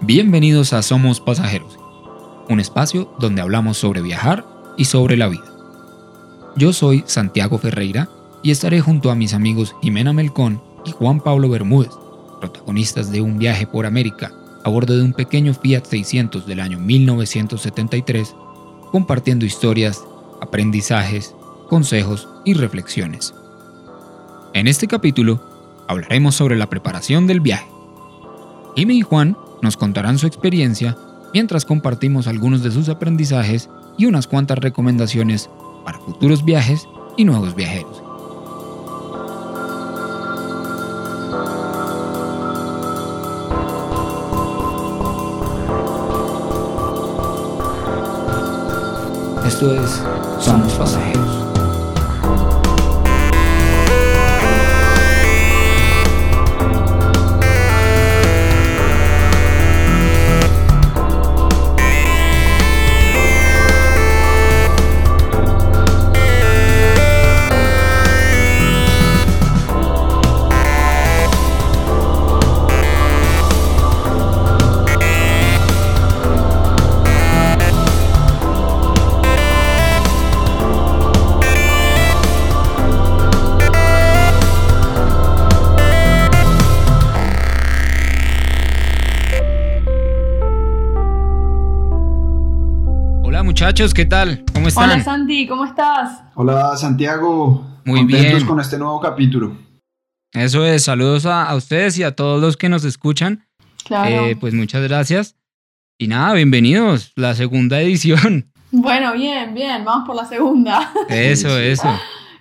Bienvenidos a Somos Pasajeros, un espacio donde hablamos sobre viajar y sobre la vida. Yo soy Santiago Ferreira y estaré junto a mis amigos Jimena Melcón y Juan Pablo Bermúdez, protagonistas de un viaje por América a bordo de un pequeño Fiat 600 del año 1973, compartiendo historias, aprendizajes, consejos y reflexiones. En este capítulo hablaremos sobre la preparación del viaje. Jimmy y Juan nos contarán su experiencia mientras compartimos algunos de sus aprendizajes y unas cuantas recomendaciones para futuros viajes y nuevos viajeros. Esto es Somos Pasajeros. Muchachos, ¿qué tal? ¿Cómo están? Hola Santi, ¿cómo estás? Hola Santiago, Muy contentos bien. con este nuevo capítulo. Eso es, saludos a, a ustedes y a todos los que nos escuchan. Claro. Eh, pues muchas gracias. Y nada, bienvenidos, la segunda edición. Bueno, bien, bien, vamos por la segunda. Eso, eso.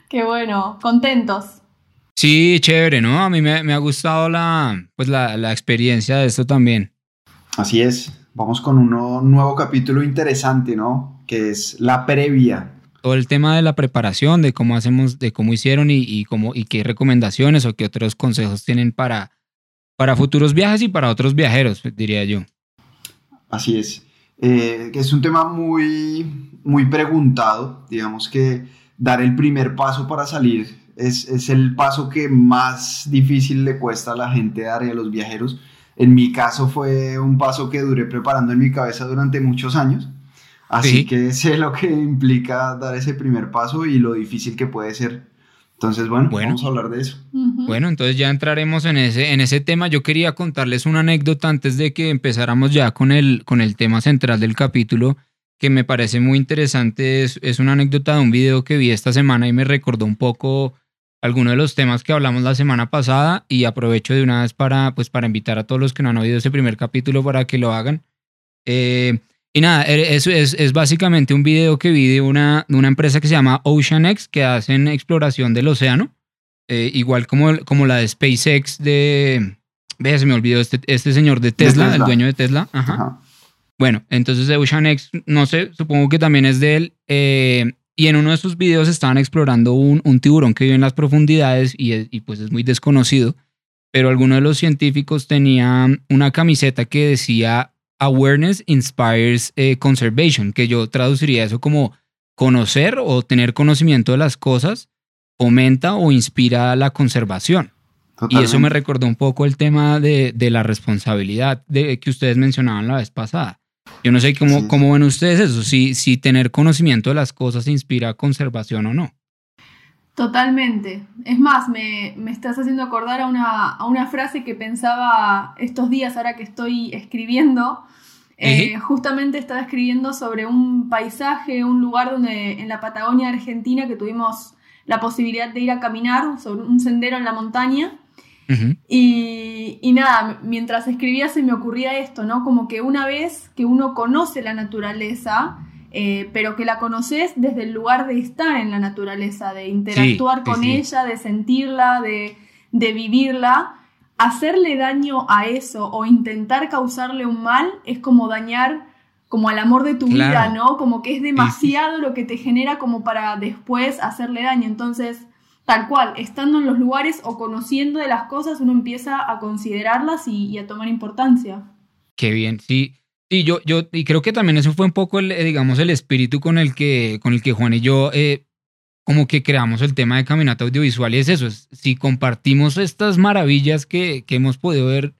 Qué bueno, contentos. Sí, chévere, ¿no? A mí me, me ha gustado la, pues la, la experiencia de esto también. Así es, vamos con un nuevo capítulo interesante, ¿no? Que es la previa. Todo el tema de la preparación, de cómo hacemos, de cómo hicieron y, y cómo, y qué recomendaciones o qué otros consejos tienen para, para futuros viajes y para otros viajeros, diría yo. Así es. Eh, es un tema muy, muy preguntado. Digamos que dar el primer paso para salir es, es el paso que más difícil le cuesta a la gente dar y a los viajeros. En mi caso fue un paso que duré preparando en mi cabeza durante muchos años. Así Sí. que sé lo que implica dar ese primer paso y lo difícil que puede ser. Entonces, bueno, Bueno. vamos a hablar de eso. Ujú. Bueno, entonces ya entraremos en ese, en ese tema. Yo quería contarles una anécdota antes de que empezáramos ya con el, con el tema central del capítulo, que me parece muy interesante. Es, es una anécdota de un video que vi esta semana y me recordó un poco algunos de los temas que hablamos la semana pasada y aprovecho de una vez para, pues, para invitar a todos los que no han oído ese primer capítulo para que lo hagan. Eh, y nada, eh, es, es, es básicamente un video que vi de una, de una empresa que se llama OceanX, que hacen exploración del océano eh, igual como, como la de SpaceX de... Ve, se me olvidó este, este señor de Tesla, el Tesla. dueño de Tesla. Ajá. Ajá. Bueno, entonces de OceanX, no sé, supongo que también es de él. eh, y en uno de sus videos estaban explorando un, un tiburón que vive en las profundidades y, es- y pues es muy desconocido. Pero alguno de los científicos tenía una camiseta que decía Awareness Inspires eh, Conservation, que yo traduciría eso como conocer o tener conocimiento de las cosas fomenta o inspira la conservación. Y eso me recordó un poco el tema de, de la responsabilidad de, que ustedes mencionaban la vez pasada. Yo no sé cómo, Sí. cómo ven ustedes eso, si, si tener conocimiento de las cosas inspira conservación o no. Totalmente. Es más, me, me estás haciendo acordar a una, a una frase que pensaba estos días, ahora que estoy escribiendo. Eh, justamente estaba escribiendo sobre un paisaje, un lugar donde en la Patagonia Argentina que tuvimos la posibilidad de ir a caminar sobre un sendero en la montaña. Y, y nada, mientras escribía se me ocurría esto, ¿no? Como que una vez que uno conoce la naturaleza, eh, pero que la conoces desde el lugar de estar en la naturaleza, de interactuar sí, con sí. ella, de sentirla, de, de vivirla, hacerle daño a eso o intentar causarle un mal es como dañar como al amor de tu Claro. vida, ¿no? Como que es demasiado lo que te genera como para después hacerle daño. Entonces, tal cual, estando en los lugares o conociendo de las cosas, uno empieza a considerarlas y, y a tomar importancia. Qué bien, sí. Sí, yo, yo, y creo que también eso fue un poco el, eh, digamos, el espíritu con el que, con el que Juan y yo eh, como que creamos el tema de caminata audiovisual y es eso, es, si compartimos estas maravillas que, que hemos podido ver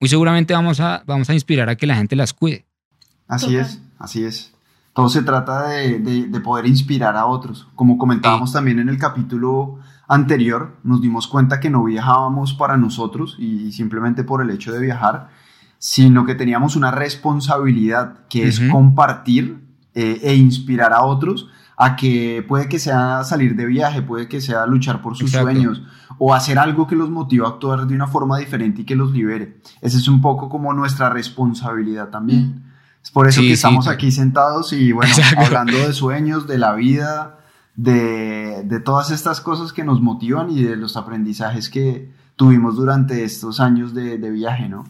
muy seguramente vamos a, vamos a inspirar a que la gente las cuide. Así es, así es. Todo se trata de, de, poder inspirar a otros. Como comentábamos también en el capítulo anterior, nos dimos cuenta que no viajábamos para nosotros y simplemente por el hecho de viajar, sino que teníamos una responsabilidad que es compartir eh, e inspirar a otros a que puede que sea salir de viaje, puede que sea luchar por sus sueños o hacer algo que los motive a actuar de una forma diferente y que los libere. Esa es un poco como nuestra responsabilidad también. Mm. Es por eso que estamos aquí sentados y bueno, hablando de sueños, de la vida, de, de todas estas cosas que nos motivan y de los aprendizajes que tuvimos durante estos años de, de viaje, ¿no?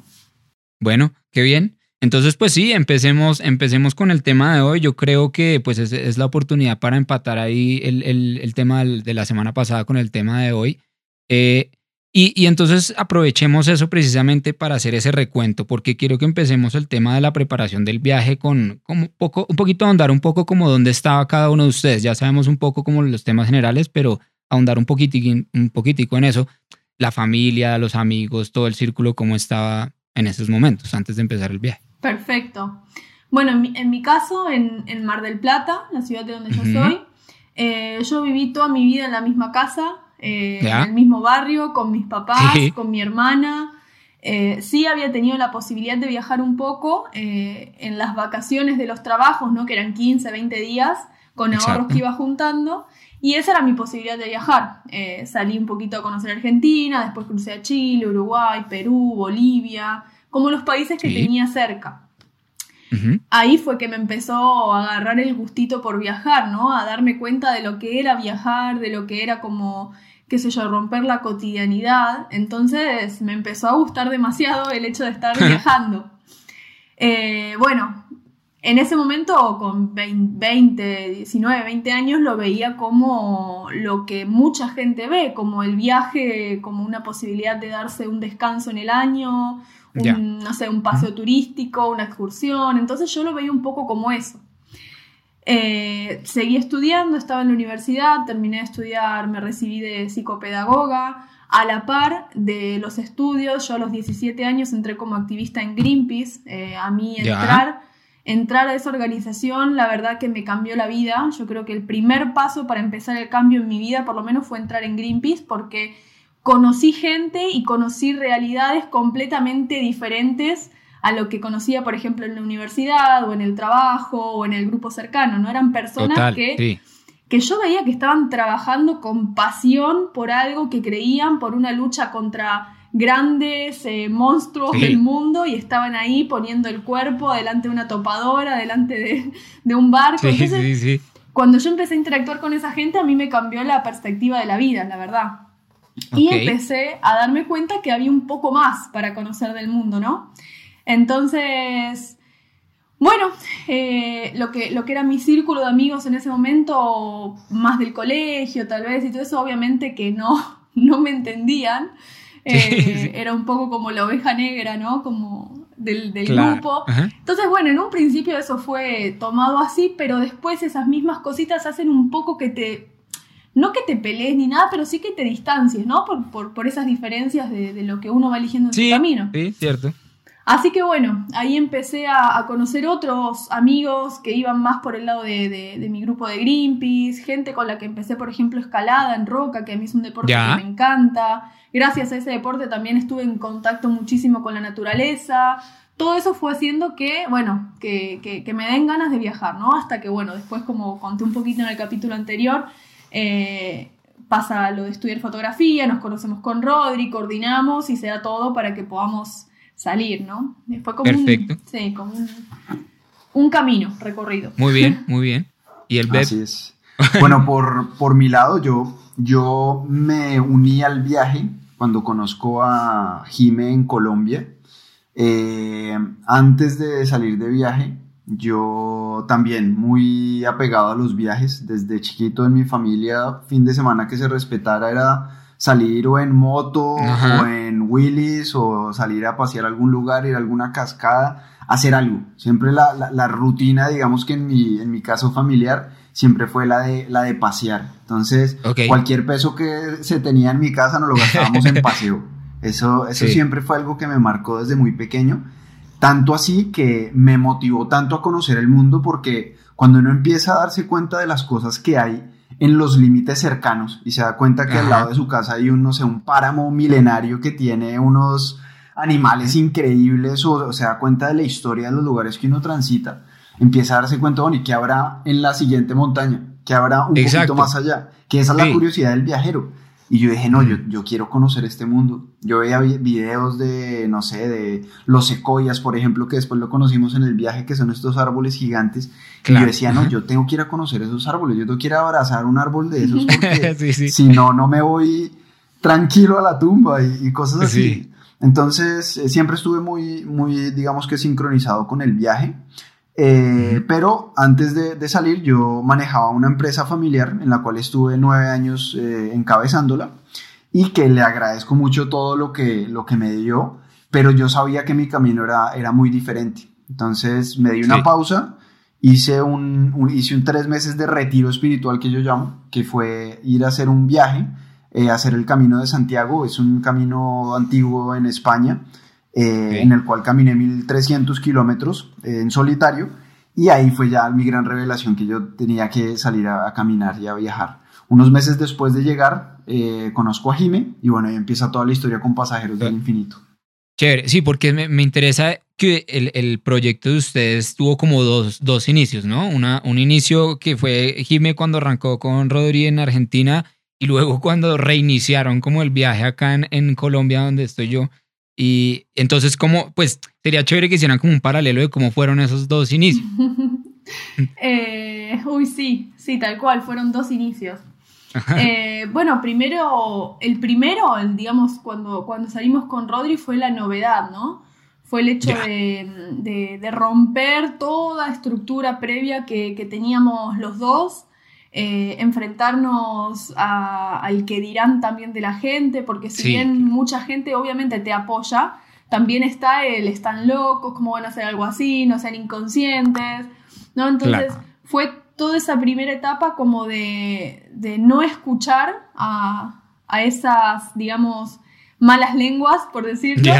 Bueno, qué bien. Entonces, pues sí, empecemos, empecemos con el tema de hoy. Yo creo que pues es, la oportunidad para empatar ahí el, tema de la semana pasada con el tema de hoy. Eh, y, entonces aprovechemos eso precisamente para hacer ese recuento, porque quiero que empecemos el tema de la preparación del viaje con, un, poco, un poquito ahondar un poco como dónde estaba cada uno de ustedes. Ya sabemos un poco como los temas generales, pero ahondar un poquitico, un poquitico en eso. La familia, los amigos, todo el círculo, cómo estaba en esos momentos antes de empezar el viaje. Perfecto. Bueno, en mi, caso, en, Mar del Plata, la ciudad de donde yo soy, eh, yo viví toda mi vida en la misma casa, eh, en el mismo barrio, con mis papás, con mi hermana. Eh, sí había tenido la posibilidad de viajar un poco en las vacaciones de los trabajos, ¿no? que eran 15, 20 días, con ahorros que iba juntando. Y esa era mi posibilidad de viajar. salí un poquito a conocer Argentina, después crucé a Chile, Uruguay, Perú, Bolivia como los países que tenía cerca. Ahí fue que me empezó a agarrar el gustito por viajar, ¿no? A darme cuenta de lo que era viajar, de lo que era como, qué sé yo, romper la cotidianidad. Entonces me empezó a gustar demasiado el hecho de estar viajando. Eh, bueno, en ese momento, con 20, 19, 20 años, lo veía como lo que mucha gente ve, como el viaje, como una posibilidad de darse un descanso en el año, un, no sé, un paseo turístico, una excursión. Entonces yo lo veía un poco como eso. Eh, seguí estudiando, estaba en la universidad, terminé de estudiar, me recibí de psicopedagoga. A la par de los estudios, yo a los 17 años entré como activista en Greenpeace. Eh, a mí entrar, entrar a esa organización, la verdad que me cambió la vida. Yo creo que el primer paso para empezar el cambio en mi vida, por lo menos, fue entrar en Greenpeace, porque conocí gente y conocí realidades completamente diferentes a lo que conocía, por ejemplo, en la universidad o en el trabajo o en el grupo cercano, ¿no? Eran personas que, que yo veía que estaban trabajando con pasión por algo que creían, por una lucha contra grandes eh, monstruos del mundo y estaban ahí poniendo el cuerpo delante de una topadora, delante de, un barco. Entonces, cuando yo empecé a interactuar con esa gente, a mí me cambió la perspectiva de la vida, la verdad. Y empecé a darme cuenta que había un poco más para conocer del mundo, ¿no? Entonces, bueno, eh, lo, que, lo que era mi círculo de amigos en ese momento, más del colegio tal vez, y todo eso obviamente que no, no me entendían. Eh, era un poco como la oveja negra, ¿no? Como del, grupo. Entonces, bueno, en un principio eso fue tomado así, pero después esas mismas cositas hacen un poco que te no que te pelees ni nada, pero sí que te distancies, ¿no? Por, por, esas diferencias de, lo que uno va eligiendo en su camino. Sí, cierto. Así que bueno, ahí empecé a, conocer otros amigos que iban más por el lado de, mi grupo de Greenpeace, gente con la que empecé, por ejemplo, escalada en roca, que a mí es un deporte que me encanta. Gracias a ese deporte también estuve en contacto muchísimo con la naturaleza. Todo eso fue haciendo que, bueno, que, que, que me den ganas de viajar, ¿no? Hasta que, bueno, después, como conté un poquito en el capítulo anterior, eh, pasa lo de estudiar fotografía, nos conocemos con Rodri, coordinamos y se da todo para que podamos salir, ¿no? Fue como, Un, sí, como un, camino recorrido. Muy bien, muy bien. ¿Y el Así es. Bueno, por, por mi lado, yo, yo me uní al viaje cuando conozco a Jime en Colombia. Eh, antes de salir de viaje, yo también muy apegado a los viajes. Desde chiquito en mi familia, fin de semana que se respetara era salir o en moto o en Willis o salir a pasear a algún lugar, ir a alguna cascada, hacer algo. Siempre la, la, rutina, digamos que en mi, en mi caso familiar, siempre fue la de, la de pasear. Entonces, cualquier peso que se tenía en mi casa nos lo gastábamos en paseo. Eso, eso siempre fue algo que me marcó desde muy pequeño. Tanto así que me motivó tanto a conocer el mundo porque cuando uno empieza a darse cuenta de las cosas que hay en los límites cercanos y se da cuenta que al lado de su casa hay un, no sé, un páramo milenario que tiene unos animales increíbles o, se da cuenta de la historia de los lugares que uno transita, empieza a darse cuenta, bueno, ¿y qué habrá en la siguiente montaña? ¿Qué habrá un poquito más allá? Que esa es la curiosidad del viajero. Y yo dije, no, yo, yo quiero conocer este mundo. Yo veía videos de, no sé, de los secoyas, por ejemplo, que después lo conocimos en el viaje, que son estos árboles gigantes. Y yo decía, no, yo tengo que ir a conocer esos árboles. Yo tengo que ir a abrazar un árbol de esos porque si no, no me voy tranquilo a la tumba y, cosas así. Entonces, eh, siempre estuve muy, muy, digamos que sincronizado con el viaje. Eh, pero antes de, salir yo manejaba una empresa familiar en la cual estuve nueve años eh, encabezándola y que le agradezco mucho todo lo que, lo que me dio, pero yo sabía que mi camino era, era muy diferente. Entonces me di una pausa, hice un, hice un tres meses de retiro espiritual que yo llamo, que fue ir a hacer un viaje, eh, hacer el Camino de Santiago, es un camino antiguo en España eh, en el cual caminé 1300 kilómetros eh, en solitario y ahí fue ya mi gran revelación que yo tenía que salir a, caminar y a viajar. Unos meses después de llegar, eh, conozco a Jime y bueno, ahí empieza toda la historia con Pasajeros del Infinito. Chévere, sí, porque me, me interesa que el, el, proyecto de ustedes tuvo como dos, dos inicios, ¿no? Una, un inicio que fue Jime cuando arrancó con Rodri en Argentina y luego cuando reiniciaron como el viaje acá en, en Colombia, donde estoy yo. Y entonces, como, pues sería chévere que hicieran como un paralelo de cómo fueron esos dos inicios. Eh, uy, sí, sí, tal cual, fueron dos inicios. Eh, bueno, primero, el primero, digamos, cuando, cuando salimos con Rodri fue la novedad, ¿no? Fue el hecho de, de, romper toda estructura previa que, que teníamos los dos eh, enfrentarnos al que dirán también de la gente, porque si bien mucha gente obviamente te apoya, también está el están locos, cómo van a hacer algo así, no sean inconscientes, ¿no? Entonces fue toda esa primera etapa como de, no escuchar a, esas, digamos, malas lenguas, por decirlo,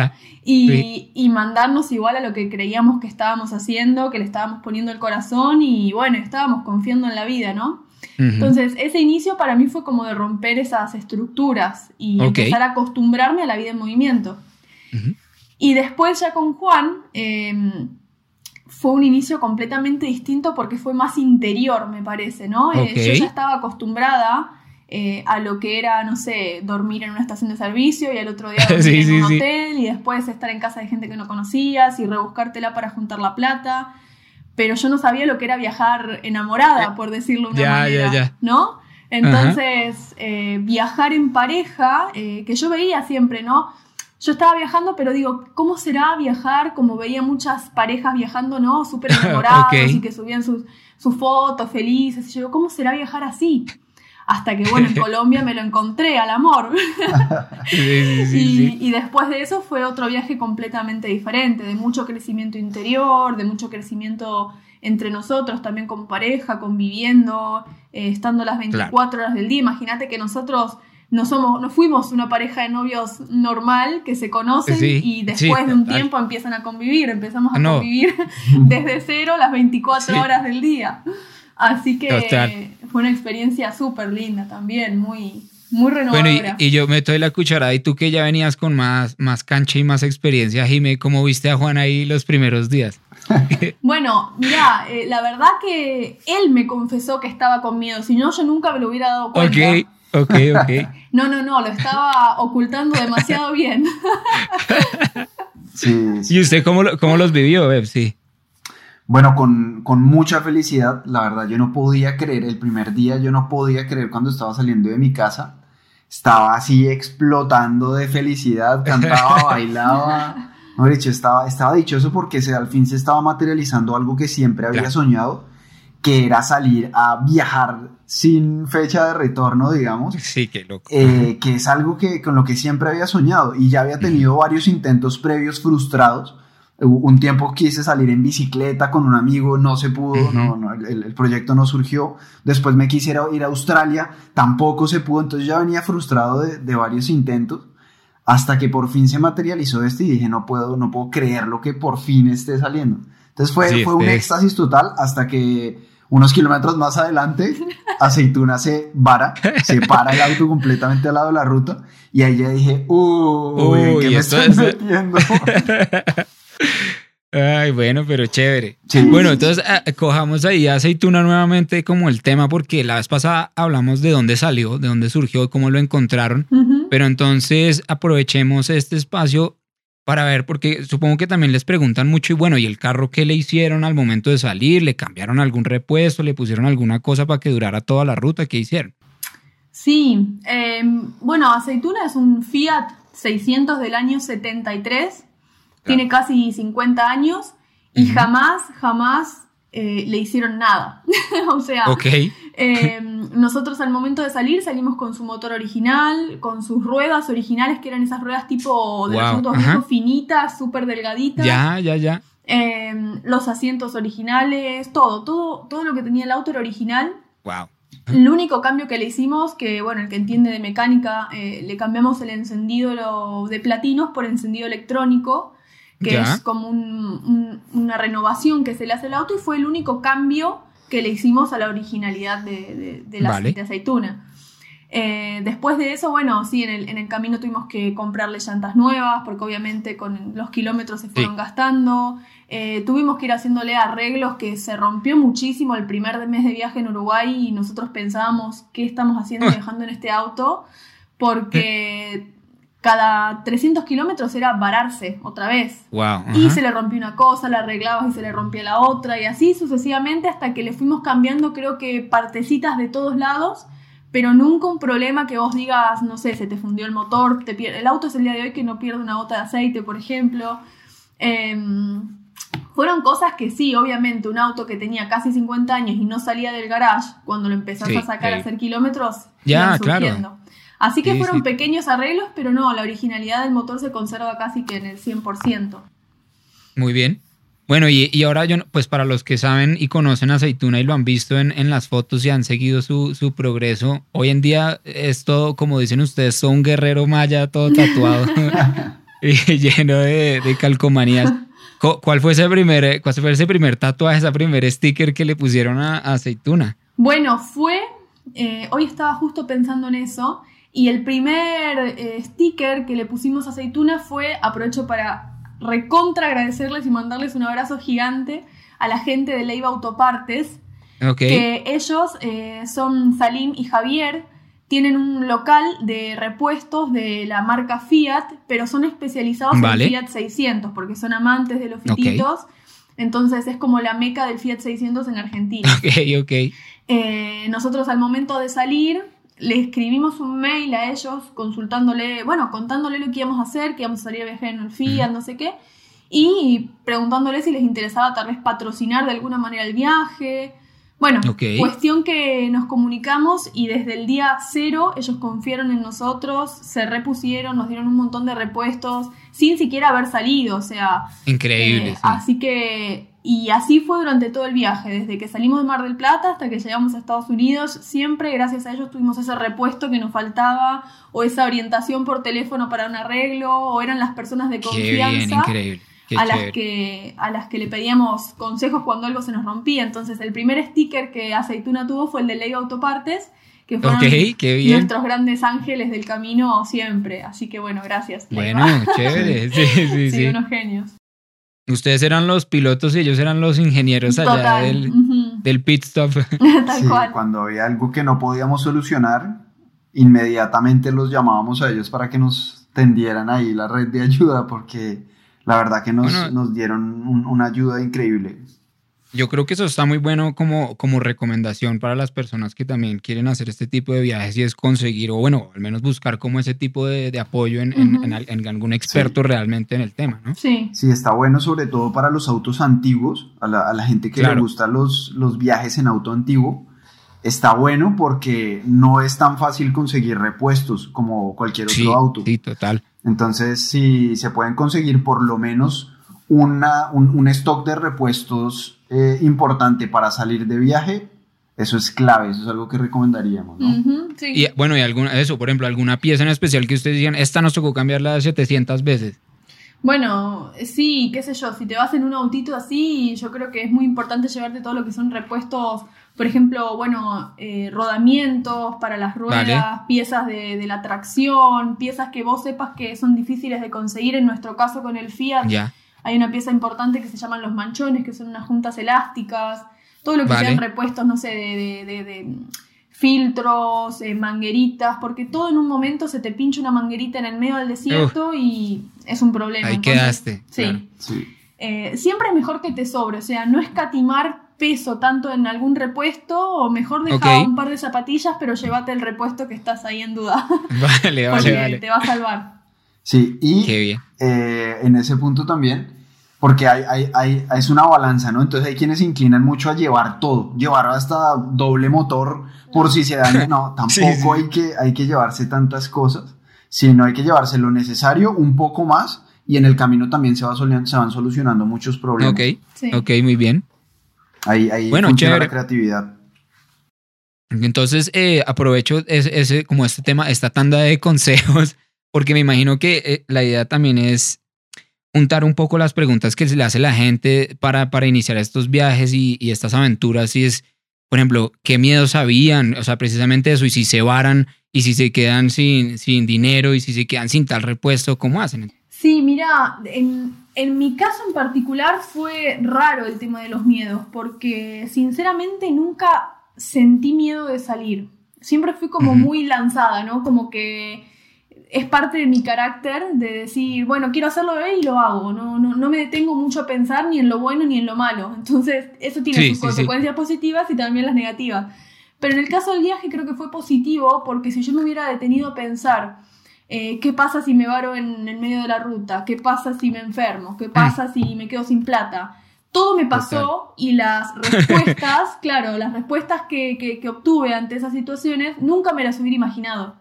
y, y, mandarnos igual a lo que creíamos que estábamos haciendo, que le estábamos poniendo el corazón y bueno, estábamos confiando en la vida, ¿no? Entonces, ese inicio para mí fue como de romper esas estructuras y empezar a acostumbrarme a la vida en movimiento. Y después ya con Juan em, fue un inicio completamente distinto porque fue más interior, me parece, ¿no? Eh, yo ya estaba acostumbrada eh, a lo que era, no sé, dormir en una estación de servicio y al otro día dormir en un hotel y después estar en casa de gente que no conocías y rebuscártela para juntar la plata pero yo no sabía lo que era viajar enamorada, eh, por decirlo de una manera, ¿no? Entonces, eh, viajar en pareja, eh, que yo veía siempre, ¿no? Yo estaba viajando, pero digo, ¿cómo será viajar? Como veía muchas parejas viajando, ¿no? Súper enamorados y que subían sus, sus fotos felices. Y yo, ¿cómo será viajar así? Hasta que, bueno, en Colombia me lo encontré al amor. y, y, después de eso fue otro viaje completamente diferente, de mucho crecimiento interior, de mucho crecimiento entre nosotros, también como pareja, conviviendo, eh, estando las 24 horas del día. Imagínate que nosotros no somos, no fuimos una pareja de novios normal que se conocen y después de un tiempo empiezan a convivir, empezamos a convivir desde cero las 24 horas del día. Así que fue una experiencia súper linda también, muy, muy renovadora. Bueno, y, yo meto de la cucharada y tú que ya venías con más, más cancha y más experiencia, Jimé, ¿cómo viste a Juan ahí los primeros días? bueno, mira, eh, la verdad que él me confesó que estaba con miedo, si no yo nunca me lo hubiera dado cuenta. Ok, ok, ok. no, no, no, lo estaba ocultando demasiado bien. sí, ¿Y usted cómo, cómo los vivió, Beb? Sí. Bueno, con, con, mucha felicidad, la verdad, yo no podía creer, el primer día yo no podía creer cuando estaba saliendo de mi casa, estaba así explotando de felicidad, cantaba, bailaba, no, dicho, estaba, estaba dichoso porque se, al fin se estaba materializando algo que siempre había soñado, que era salir a viajar sin fecha de retorno, digamos. Sí, qué loco. Eh, que es algo que, con lo que siempre había soñado y ya había tenido varios intentos previos frustrados un tiempo quise salir en bicicleta con un amigo, no se pudo, no, el, proyecto no surgió. Después me quisiera ir a Australia, tampoco se pudo, entonces ya venía frustrado de, varios intentos. hasta que por fin se materializó esto y dije, no puedo, no puedo creer lo que por fin esté saliendo. Entonces fue, fue un éxtasis total hasta que unos kilómetros más adelante, Aceituna se vara, se para el auto completamente al lado de la ruta y ahí ya dije, uy, ¿en qué me estoy metiendo? Ay, bueno, pero chévere. Bueno, entonces ah, cojamos ahí aceituna nuevamente como el tema, porque la vez pasada hablamos de dónde salió, de dónde surgió, cómo lo encontraron. Pero entonces aprovechemos este espacio para ver, porque supongo que también les preguntan mucho, y bueno, ¿y el carro qué le hicieron al momento de salir? ¿Le cambiaron algún repuesto? ¿Le pusieron alguna cosa para que durara toda la ruta? ¿Qué hicieron? Sí, em, bueno, Aceituna es un Fiat 600 del año 73 tiene casi 50 años y jamás, jamás eh, le hicieron nada. o sea, em, nosotros al momento de salir salimos con su motor original, con sus ruedas originales, que eran esas ruedas tipo de los autos finitas, súper delgaditas. Ya, ya, ya. Em, los asientos originales, todo, todo, todo lo que tenía el auto era original. Wow. El único cambio que le hicimos, que bueno, el que entiende de mecánica, eh, le cambiamos el encendido de platinos por encendido electrónico que es como una renovación que se le hace al auto y fue el único cambio que le hicimos a la originalidad de, la aceituna. Eh, después de eso, bueno, sí, en el, en el, camino tuvimos que comprarle llantas nuevas porque obviamente con los kilómetros se fueron gastando. Eh, tuvimos que ir haciéndole arreglos que se rompió muchísimo el primer mes de viaje en Uruguay y nosotros pensábamos qué estamos haciendo viajando en este auto porque cada 300 kilómetros era vararse otra vez. y se le rompió una cosa, la arreglabas y se le rompía la otra, y así sucesivamente hasta que le fuimos cambiando, creo que partecitas de todos lados, pero nunca un problema que vos digas, no sé, se te fundió el motor, te pierde. El auto es el día de hoy que no pierde una gota de aceite, por ejemplo. Em, fueron cosas que sí, obviamente, un auto que tenía casi 50 años y no salía del garage, cuando lo empezás a sacar a hacer kilómetros, ya, claro. Así que fueron pequeños arreglos, pero no, la originalidad del motor se conserva casi que en el 100%. Muy bien. Bueno, y, ahora yo, pues para los que saben y conocen Aceituna y lo han visto en, las fotos y han seguido su, progreso, hoy en día es todo, como dicen ustedes, son un guerrero maya, todo tatuado y lleno de, calcomanías. ¿Cuál fue, ese primer, ¿Cuál fue ese primer tatuaje, ese primer sticker que le pusieron a, Aceituna? Bueno, fue, eh, hoy estaba justo pensando en eso, y el primer eh, sticker que le pusimos a Aceituna fue, aprovecho para recontra agradecerles y mandarles un abrazo gigante a la gente de Leiva Autopartes, que ellos eh, son Salim y Javier, tienen un local de repuestos de la marca Fiat, pero son especializados en Fiat 600 porque son amantes de los fititos. Entonces es como la meca del Fiat 600 en Argentina. Ok, ok. Eh, nosotros al momento de salir le escribimos un mail a ellos consultándole, bueno, contándole lo que íbamos a hacer, que íbamos a salir a viajar en el FIA, no sé qué, y preguntándole si les interesaba tal vez patrocinar de alguna manera el viaje. Bueno, cuestión que nos comunicamos y desde el día cero ellos confiaron en nosotros, se repusieron, nos dieron un montón de repuestos sin siquiera haber salido, o sea... Increíble. Eh, así que y así fue durante todo el viaje, desde que salimos de Mar del Plata hasta que llegamos a Estados Unidos, siempre gracias a ellos tuvimos ese repuesto que nos faltaba o esa orientación por teléfono para un arreglo o eran las personas de confianza a, las que, a las que le pedíamos consejos cuando algo se nos rompía. Entonces el primer sticker que Aceituna tuvo fue el de Ley Autopartes, que fueron nuestros grandes ángeles del camino siempre. Así que bueno, gracias. Bueno, chévere, sí, sí, sí. unos genios. Ustedes eran los pilotos y ellos eran los ingenieros allá del, del, pit stop. sí, Cuando había algo que no podíamos solucionar, inmediatamente los llamábamos a ellos para que nos tendieran ahí la red de ayuda, porque la verdad que nos, nos dieron una ayuda increíble. Yo creo que eso está muy bueno como, como recomendación para las personas que también quieren hacer este tipo de viajes y es conseguir, o bueno, al menos buscar como ese tipo de, apoyo en, en, algún experto realmente en el tema, ¿no? Sí. Sí, está bueno sobre todo para los autos antiguos, a la, a la gente que le gusta los, los viajes en auto antiguo. Está bueno porque no es tan fácil conseguir repuestos como cualquier otro auto. Sí, total. Entonces, si se pueden conseguir por lo menos una, un, un stock de repuestos eh, importante para salir de viaje, Eso es clave, eso es algo que recomendaríamos, ¿no? Ujú, sí. Y bueno, y alguna, eso, por ejemplo, alguna pieza en especial que ustedes digan, esta nos tocó cambiarla 700 veces. Bueno, sí, qué sé yo, si te vas en un autito así, yo creo que es muy importante llevarte todo lo que son repuestos, por ejemplo, bueno, eh, rodamientos para las ruedas, Vale. piezas de, de la tracción, piezas que vos sepas que son difíciles de conseguir. En nuestro caso con el Fiat Ya. Hay una pieza importante que se llaman los manchones, que son unas juntas elásticas, todo lo que Vale. sean repuestos, no sé, de, de- de- de filtros, eh, mangueritas, porque todo en un momento se te pincha una manguerita en el medio del desierto y es un problema. Ahí Entonces, quedaste, Sí. claro. Sí. Eh, siempre es mejor que te sobre, o sea, no escatimar peso tanto en algún repuesto o mejor dejar Ok. un par de zapatillas, pero llévate el repuesto que estás ahí en duda, Vale, porque vale, vale. te va a salvar. Sí, y Qué bien. eh, en ese punto también, porque hay, hay, hay- es una balanza, ¿no? Entonces hay quienes se inclinan mucho a llevar todo, llevar hasta doble motor por si se daña. No, tampoco Sí, sí. Hay, que, hay que llevarse tantas cosas, sino hay que llevarse lo necesario, un poco más, y en el camino también se, va solu- se van solucionando muchos problemas. Ok, Sí. ok, muy bien. Ahí, ahí Bueno, funciona chévere. la creatividad. Entonces, eh, aprovecho ese, ese- como este tema, esta tanda de consejos, porque me imagino que eh, la idea también es juntar un poco las preguntas que se le hace la gente para, para iniciar estos viajes y, y estas aventuras. Y es, por ejemplo, qué miedos habían, o sea, precisamente eso, y si se varan, y si se quedan sin, sin dinero, y si se quedan sin tal repuesto, ¿cómo hacen? Sí, mira, en, en mi caso en particular fue raro el tema de los miedos, porque sinceramente nunca sentí miedo de salir. Siempre fui como muy lanzada, ¿no? Como que es parte de mi carácter de decir, bueno, quiero hacerlo y lo hago. No, no, no me detengo mucho a pensar ni en lo bueno ni en lo malo. Entonces, eso tiene Sí, sus sí, sí. consecuencias positivas y también las negativas. Pero en el caso del viaje creo que fue positivo porque si yo me hubiera detenido a pensar, eh, ¿qué pasa si me varo en el medio de la ruta? ¿Qué pasa si me enfermo? ¿Qué pasa si me quedo sin plata? Todo me pasó y las respuestas, claro, las respuestas que, que- que obtuve ante esas situaciones nunca me las hubiera imaginado.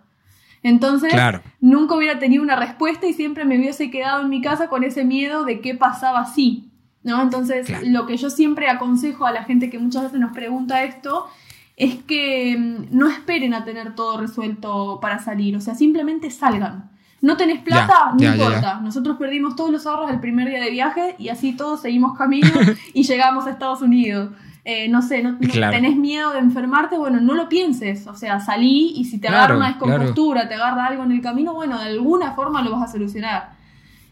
Entonces, Claro. nunca hubiera tenido una respuesta y siempre me hubiese quedado en mi casa con ese miedo de qué pasaba si. ¿no? Entonces, Claro. lo que yo siempre aconsejo a la gente que muchas veces nos pregunta esto es que mm, no esperen a tener todo resuelto para salir, o sea, simplemente salgan. No tenés plata, Ya, no ya, ya, importa. Nosotros perdimos todos los ahorros el primer día de viaje y así todos seguimos camino y llegamos a Estados Unidos. Eh, no sé, no, Claro. tenés miedo de enfermarte, bueno, no lo pienses. O sea, salí y si te agarra Claro, una descompostura, te agarra algo en el camino, bueno, de alguna forma lo vas a solucionar.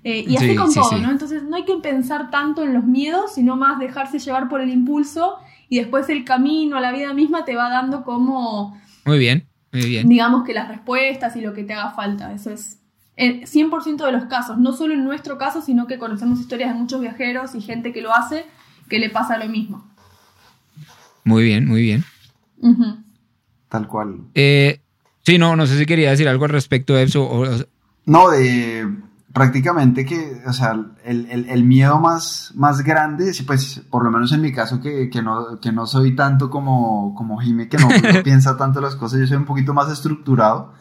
Eh, y así Sí, con sí, todo, sí. ¿no? Entonces no hay que pensar tanto en los miedos, sino más dejarse llevar por el impulso y después el camino, la vida misma te va dando como, Muy bien, muy bien. digamos que las respuestas y lo que te haga falta. Eso es el 100% de los casos, no solo en nuestro caso, sino que conocemos historias de muchos viajeros y gente que lo hace que le pasa lo mismo. Muy bien, muy bien. Tal cual. Eh, sí, no, no sé si quería decir algo al respecto de eso. o- o- No, de prácticamente que, o sea, el, el- el miedo más, más grande, pues por lo menos en mi caso que, que no, que no soy tanto como, como Jime, que no, no piensa tanto las cosas, yo soy un poquito más estructurado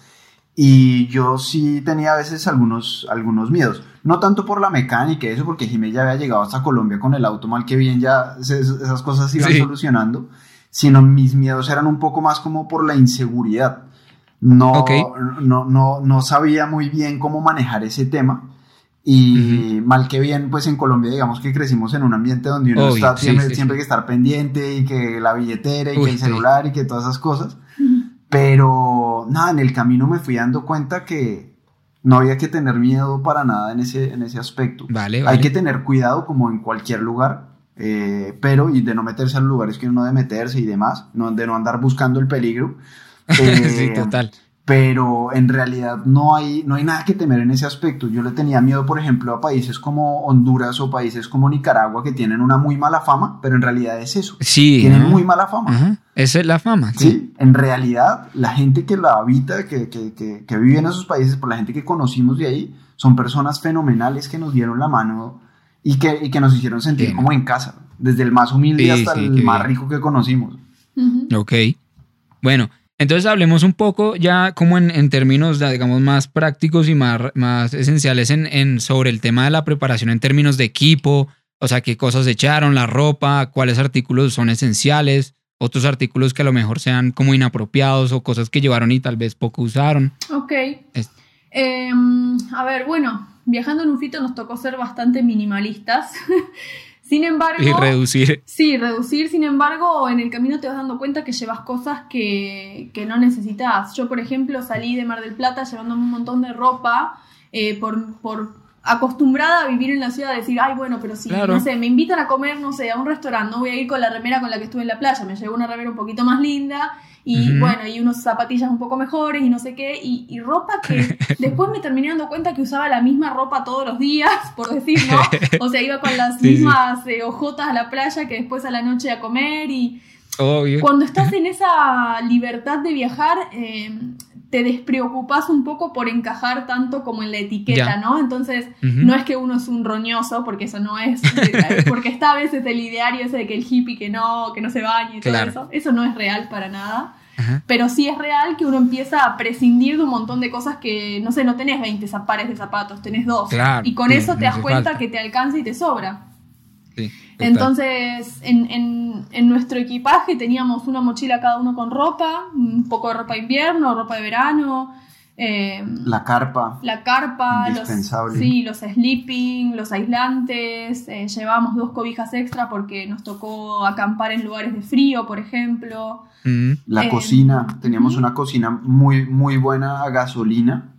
y yo sí tenía a veces algunos, algunos miedos, no tanto por la mecánica y eso, porque Jime ya había llegado hasta Colombia con el auto mal que bien, ya se- esas cosas se iban Sí. solucionando, sino mis miedos eran un poco más como por la inseguridad. No, Ok. no, no, no sabía muy bien cómo manejar ese tema. Y mal que bien, pues en Colombia, digamos que crecimos en un ambiente donde uno Obvio, está sí, siempre, sí, siempre sí. que estar pendiente y que la billetera y Uy, que el sí. celular y que todas esas cosas. Pero nada, en el camino me fui dando cuenta que no había que tener miedo para nada en ese, en ese aspecto. Vale, vale. Hay que tener cuidado como en cualquier lugar, eh, pero y de no meterse a los lugares que uno debe meterse y demás, no, de no andar buscando el peligro. sí, Eh, total. Pero en realidad no hay, no hay nada que temer en ese aspecto. Yo le tenía miedo, por ejemplo, a países como Honduras o países como Nicaragua que tienen una muy mala fama, pero en realidad es eso. Sí. Tienen muy mala fama. Esa es la fama. Sí, en realidad la gente que la habita, que, que, que, que vive en esos países, por la gente que conocimos de ahí, son personas fenomenales que nos dieron la mano y que, y que nos hicieron sentir Bien. como en casa, desde el más humilde Sí, hasta sí, el más bien. rico que conocimos. Ujú. Ok. Bueno, entonces hablemos un poco ya como en, en términos, digamos, más prácticos y más, más esenciales en, en sobre el tema de la preparación en términos de equipo, o sea, qué cosas echaron, la ropa, cuáles artículos son esenciales. otros artículos que a lo mejor sean como inapropiados o cosas que llevaron y tal vez poco usaron. Ok. Es- Em, a ver, bueno, viajando en un fito nos tocó ser bastante minimalistas. sin embargo... Y reducir. Sí, reducir, sin embargo, en el camino te vas dando cuenta que llevas cosas que, que no necesitas. Yo, por ejemplo, salí de Mar del Plata llevándome un montón de ropa eh, por, por acostumbrada a vivir en la ciudad, a decir, ay, bueno, pero si, Claro. no sé, me invitan a comer, no sé, a un restaurante, no voy a ir con la remera con la que estuve en la playa, me llevo una remera un poquito más linda y bueno, y unos zapatillas un poco mejores y no sé qué, y, y ropa que después me terminé dando cuenta que usaba la misma ropa todos los días, por decir, ¿no? O sea, iba con las Sí, sí. mismas eh, ojotas a la playa que después a la noche a comer y Obvio. cuando estás en esa libertad de viajar, eh, te despreocupas un poco por encajar tanto como en la etiqueta. ¿no? Entonces, no es que uno es un roñoso, porque eso no es, eh, porque está a veces el ideario ese de que el hippie que no, que no se bañe y todo eso, eso no es real para nada. Pero sí es real que uno empieza a prescindir de un montón de cosas que, no sé, no tenés 20 za- pares de zapatos, tenés dos. Claro, y con sí, eso te das cuenta falta. que te alcanza y te sobra. Sí. Entonces, en, en- en nuestro equipaje teníamos una mochila cada uno con ropa, un poco de ropa de invierno, ropa de verano, eh, La carpa. la carpa, los, sí, los sleeping, los aislantes, eh, llevábamos dos cobijas extra porque nos tocó acampar en lugares de frío, por ejemplo. Mm. La Eh, cocina, teníamos una cocina muy, muy buena a gasolina.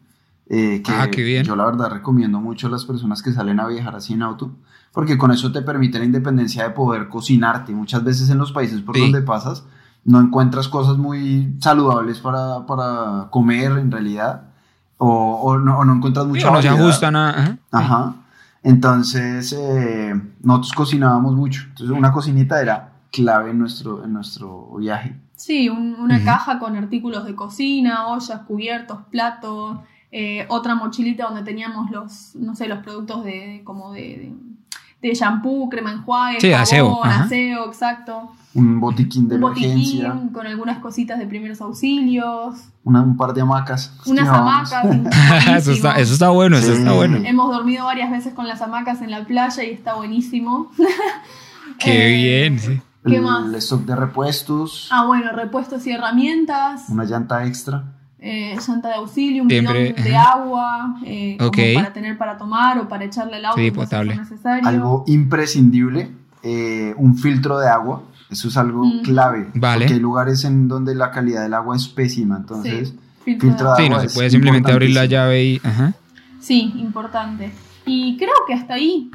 Eh, que Ah, qué bien. Yo la verdad recomiendo mucho a las personas que salen a viajar así en auto, porque con eso te permite la independencia de poder cocinarte. Muchas veces en los países por Sí. donde pasas no encuentras cosas muy saludables para, para comer en realidad, o, o no, o no encuentras Sí, mucha o no se ajustan a. ajá. Ajá. Entonces, eh, nosotros cocinábamos mucho. Entonces, una cocinita era clave en nuestro, en nuestro viaje. Sí, un- una Ujú. caja con artículos de cocina, ollas, cubiertos, platos, eh, otra mochilita donde teníamos los, no sé, los productos de, como de, de, de shampoo, crema enjuague, Sí, jabón, aseo, aseo, exacto. Un botiquín de un emergencia, botiquín con algunas cositas de primeros auxilios, una- un par de hamacas. unas hamacas. eso, está, eso está bueno, eso Sí. está bueno. Hemos dormido varias veces con las hamacas en la playa y está buenísimo. Qué Eh, bien. sí. ¿Qué el más? stock de repuestos, Ah, bueno, repuestos y herramientas. una llanta extra. Eh, llanta de auxilio, un Siempre, bidón de ajá. agua, eh, como Ok. para tener para tomar o para echarle al auto Sí, potable. sea necesario. Algo imprescindible, eh, un filtro de agua. Eso es algo Mm. clave. Vale. Porque hay lugares en donde la calidad del agua es pésima. Entonces, Sí, filtro de filtro agua. de Sí, no agua se puede simplemente abrir la llave y. Ajá. Sí, importante. Y creo que hasta ahí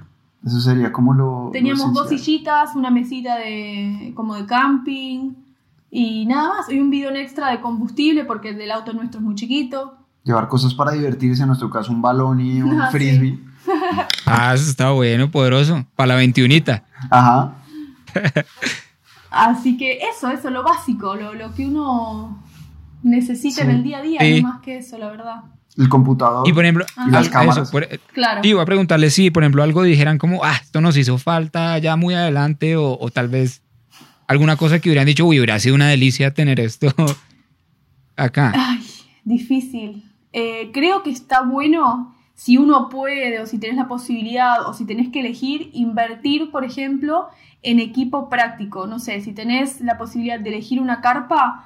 Eso sería como lo. teníamos lo dos sillitas, una mesita de como de camping y nada más. Y un bidón extra de combustible porque el del auto nuestro es muy chiquito. Llevar cosas para divertirse, en nuestro caso un balón y un Ah, sí. frisbee. Ah, eso está bueno, poderoso. Para la veintiunita. Ajá. Así que eso, eso, lo básico, lo, lo que uno necesita en el día a día, Sí. no más que eso, la verdad. El computador. Y por ejemplo, Y las cámaras. eso, por- Claro. iba a preguntarle si, por ejemplo, algo dijeran como, ah, esto nos hizo falta ya muy adelante, o, o tal vez alguna cosa que hubieran dicho, uy, hubiera sido una delicia tener esto acá. Ay, difícil. Eh, creo que está bueno si uno puede o si tenés la posibilidad o si tenés que elegir invertir, por ejemplo, en equipo práctico. No sé, si tenés la posibilidad de elegir una carpa,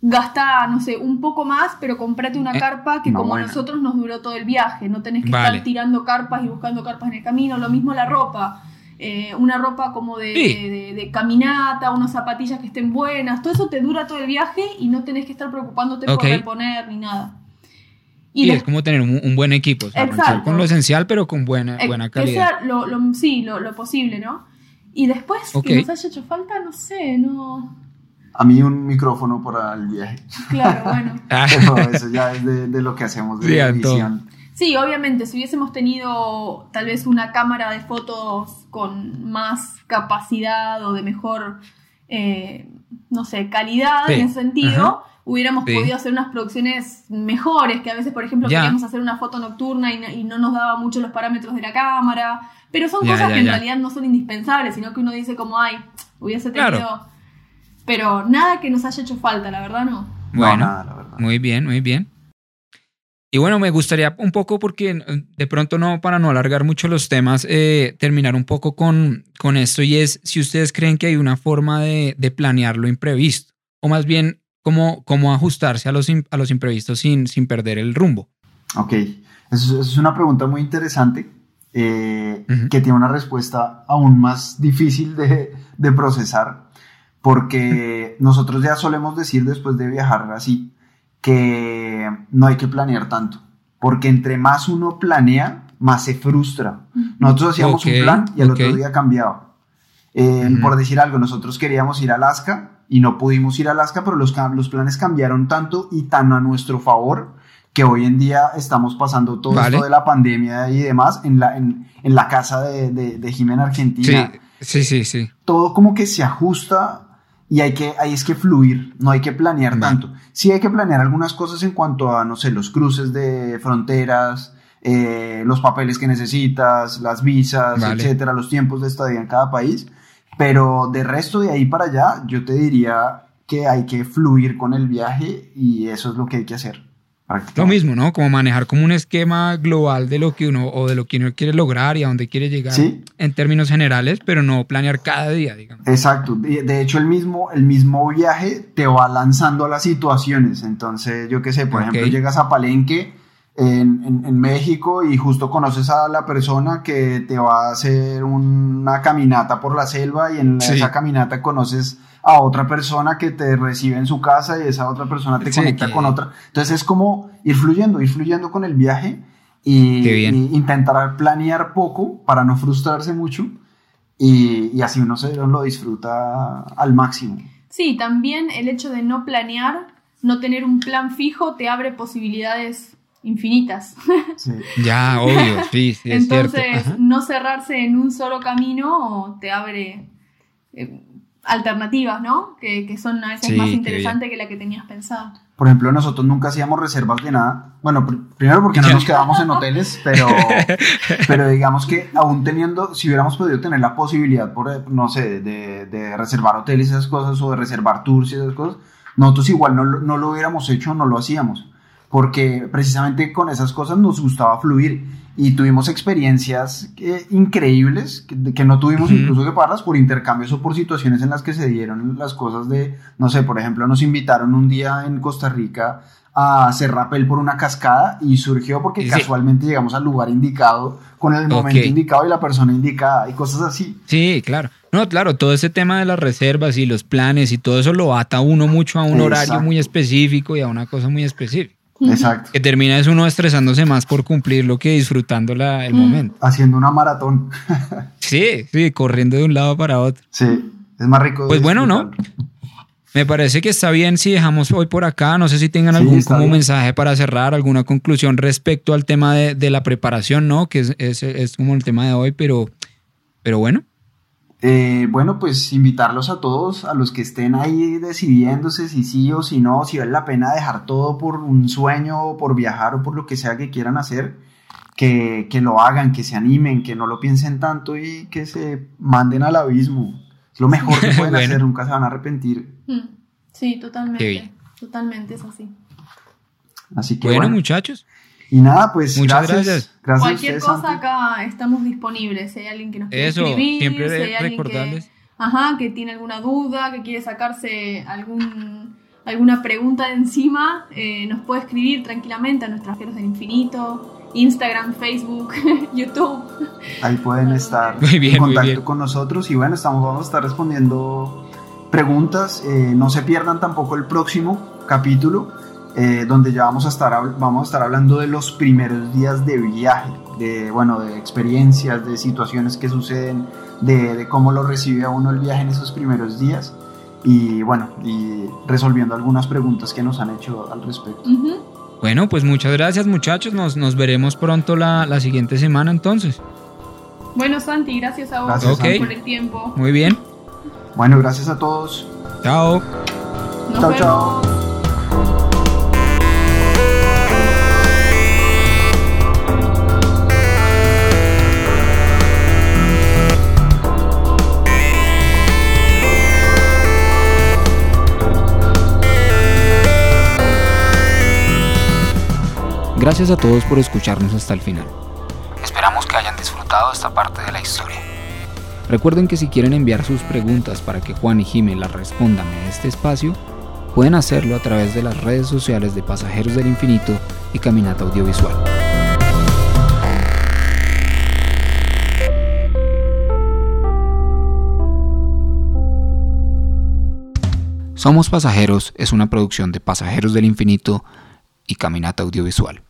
gasta, no sé, un poco más, pero comprate una Eh, carpa que como buena. nosotros nos duró todo el viaje. No tenés que Vale. estar tirando carpas y buscando carpas en el camino. Lo mismo la ropa. Eh, una ropa como de, Sí. de- de- de caminata, unas zapatillas que estén buenas, todo eso te dura todo el viaje y no tenés que estar preocupándote por reponer ni nada. Y, Y es como tener un, un buen equipo, o sea, Exacto. arrancar con lo esencial, pero con buena, eh, buena que calidad. sea lo, lo- sí, lo, lo posible, ¿no? Y después Ok. que nos haya hecho falta, no sé, no. A mí un micrófono para el viaje. Claro, bueno. Ah, eso ya es de, de lo que hacemos de Sí, edición. Sí, obviamente, si hubiésemos tenido tal vez una cámara de fotos con más capacidad o de mejor, eh, no sé, calidad Sí, en ese sentido, ajá. hubiéramos Sí. podido hacer unas producciones mejores, que a veces, por ejemplo, Ya. queríamos hacer una foto nocturna y no, y no nos daba mucho los parámetros de la cámara, pero son Ya, cosas ya, que en realidad no son indispensables, sino que uno dice como, ay, hubiese Claro. tenido... Pero nada que nos haya hecho falta, la verdad no. No, bueno, nada, la verdad. muy bien, muy bien. Y bueno, me gustaría un poco, porque de pronto no, para no alargar mucho los temas, eh, terminar un poco con, con esto y es si ustedes creen que hay una forma de, de planear lo imprevisto, o más bien cómo, cómo ajustarse a los, a los imprevistos sin, sin perder el rumbo. Ok, eso, es una pregunta muy interesante eh, que tiene una respuesta aún más difícil de, de procesar, porque nosotros ya solemos decir después de viajar así, que no hay que planear tanto, porque entre más uno planea, más se frustra. Nosotros hacíamos un plan y el otro día cambiaba. Eh, por decir algo, nosotros queríamos ir a Alaska y no pudimos ir a Alaska, pero los, los planes cambiaron tanto y tan a nuestro favor que hoy en día estamos pasando todo esto de la pandemia y demás en la, en, la casa de, de, Jimena Argentina. Sí, sí, sí, Todo como que se ajusta y hay que, ahí es que fluir, no hay que planear tanto. Sí hay que planear algunas cosas en cuanto a, no sé, los cruces de fronteras, eh, los papeles que necesitas, las visas, etcétera, los tiempos de estadía en cada país. Pero de resto de ahí para allá, yo te diría que hay que fluir con el viaje y eso es lo que hay que hacer. Lo mismo, ¿no? Como manejar como un esquema global de lo que uno o de lo que uno quiere lograr y a dónde quiere llegar en términos generales, pero no planear cada día, digamos. Exacto. De hecho, el mismo, el mismo viaje te va lanzando a las situaciones. Entonces, yo qué sé, por ejemplo, llegas a Palenque en, en, México y justo conoces a la persona que te va a hacer una caminata por la selva y en esa caminata conoces a otra persona que te recibe en su casa y esa otra persona te conecta con otra. Entonces es como ir fluyendo, ir fluyendo con el viaje y, intentar planear poco para no frustrarse mucho y, y así uno se lo disfruta al máximo. Sí, también el hecho de no planear, no tener un plan fijo, te abre posibilidades infinitas. Ya, obvio, sí, sí es Entonces, no cerrarse en un solo camino te abre eh, alternativas, ¿no? Que, son a veces más interesantes que la que tenías pensado. Por ejemplo, nosotros nunca hacíamos reservas de nada. Bueno, primero porque no nos quedábamos en hoteles, pero, pero digamos que aún teniendo, si hubiéramos podido tener la posibilidad, por, no sé, de, de reservar hoteles y esas cosas, o de reservar tours y esas cosas, nosotros igual no, no lo hubiéramos hecho, no lo hacíamos porque precisamente con esas cosas nos gustaba fluir y tuvimos experiencias eh, increíbles que, no tuvimos incluso que pagarlas por intercambios o por situaciones en las que se dieron las cosas de, no sé, por ejemplo, nos invitaron un día en Costa Rica a hacer rappel por una cascada y surgió porque casualmente llegamos al lugar indicado con el momento indicado y la persona indicada y cosas así. Sí, claro. No, claro, todo ese tema de las reservas y los planes y todo eso lo ata uno mucho a un horario muy específico y a una cosa muy específica. Exacto. Que termina es uno estresándose más por cumplirlo que disfrutando la, el momento. Haciendo una maratón. sí, sí, corriendo de un lado para otro. Sí, es más rico. Pues bueno, ¿no? Me parece que está bien si dejamos hoy por acá. No sé si tengan algún como mensaje para cerrar, alguna conclusión respecto al tema de, de la preparación, ¿no? Que es, es, es, como el tema de hoy, pero, pero bueno. Eh, bueno, pues invitarlos a todos, a los que estén ahí decidiéndose si sí o si no, si vale la pena dejar todo por un sueño o por viajar o por lo que sea que quieran hacer, que, lo hagan, que se animen, que no lo piensen tanto y que se manden al abismo. Es lo mejor que pueden hacer, nunca se van a arrepentir. Mm. Sí, totalmente. Totalmente es así. Así que bueno muchachos. Y nada, pues Muchas gracias. gracias. Cualquier cosa acá estamos disponibles. Si hay alguien que nos quiere Eso, escribir, siempre si hay alguien que, ajá, que tiene alguna duda, que quiere sacarse algún, alguna pregunta de encima, eh, nos puede escribir tranquilamente a nuestras fieros del infinito, Instagram, Facebook, YouTube. Ahí pueden estar en contacto con nosotros y bueno, estamos, vamos a estar respondiendo preguntas. Eh, no se pierdan tampoco el próximo capítulo eh, donde ya vamos a, estar, vamos a estar hablando de los primeros días de viaje, de, bueno, de experiencias, de situaciones que suceden, de, cómo lo recibe a uno el viaje en esos primeros días y bueno, y resolviendo algunas preguntas que nos han hecho al respecto. Bueno, pues muchas gracias muchachos, nos, nos veremos pronto la, la, siguiente semana entonces. Bueno Santi, gracias a vos por el tiempo. Muy bien. Bueno, gracias a todos. Chao. chao, chao. Gracias a todos por escucharnos hasta el final. Esperamos que hayan disfrutado esta parte de la historia. Recuerden que si quieren enviar sus preguntas para que Juan y Jimé las respondan en este espacio, pueden hacerlo a través de las redes sociales de Pasajeros del Infinito y Caminata Audiovisual. Somos Pasajeros es una producción de Pasajeros del Infinito y Caminata Audiovisual.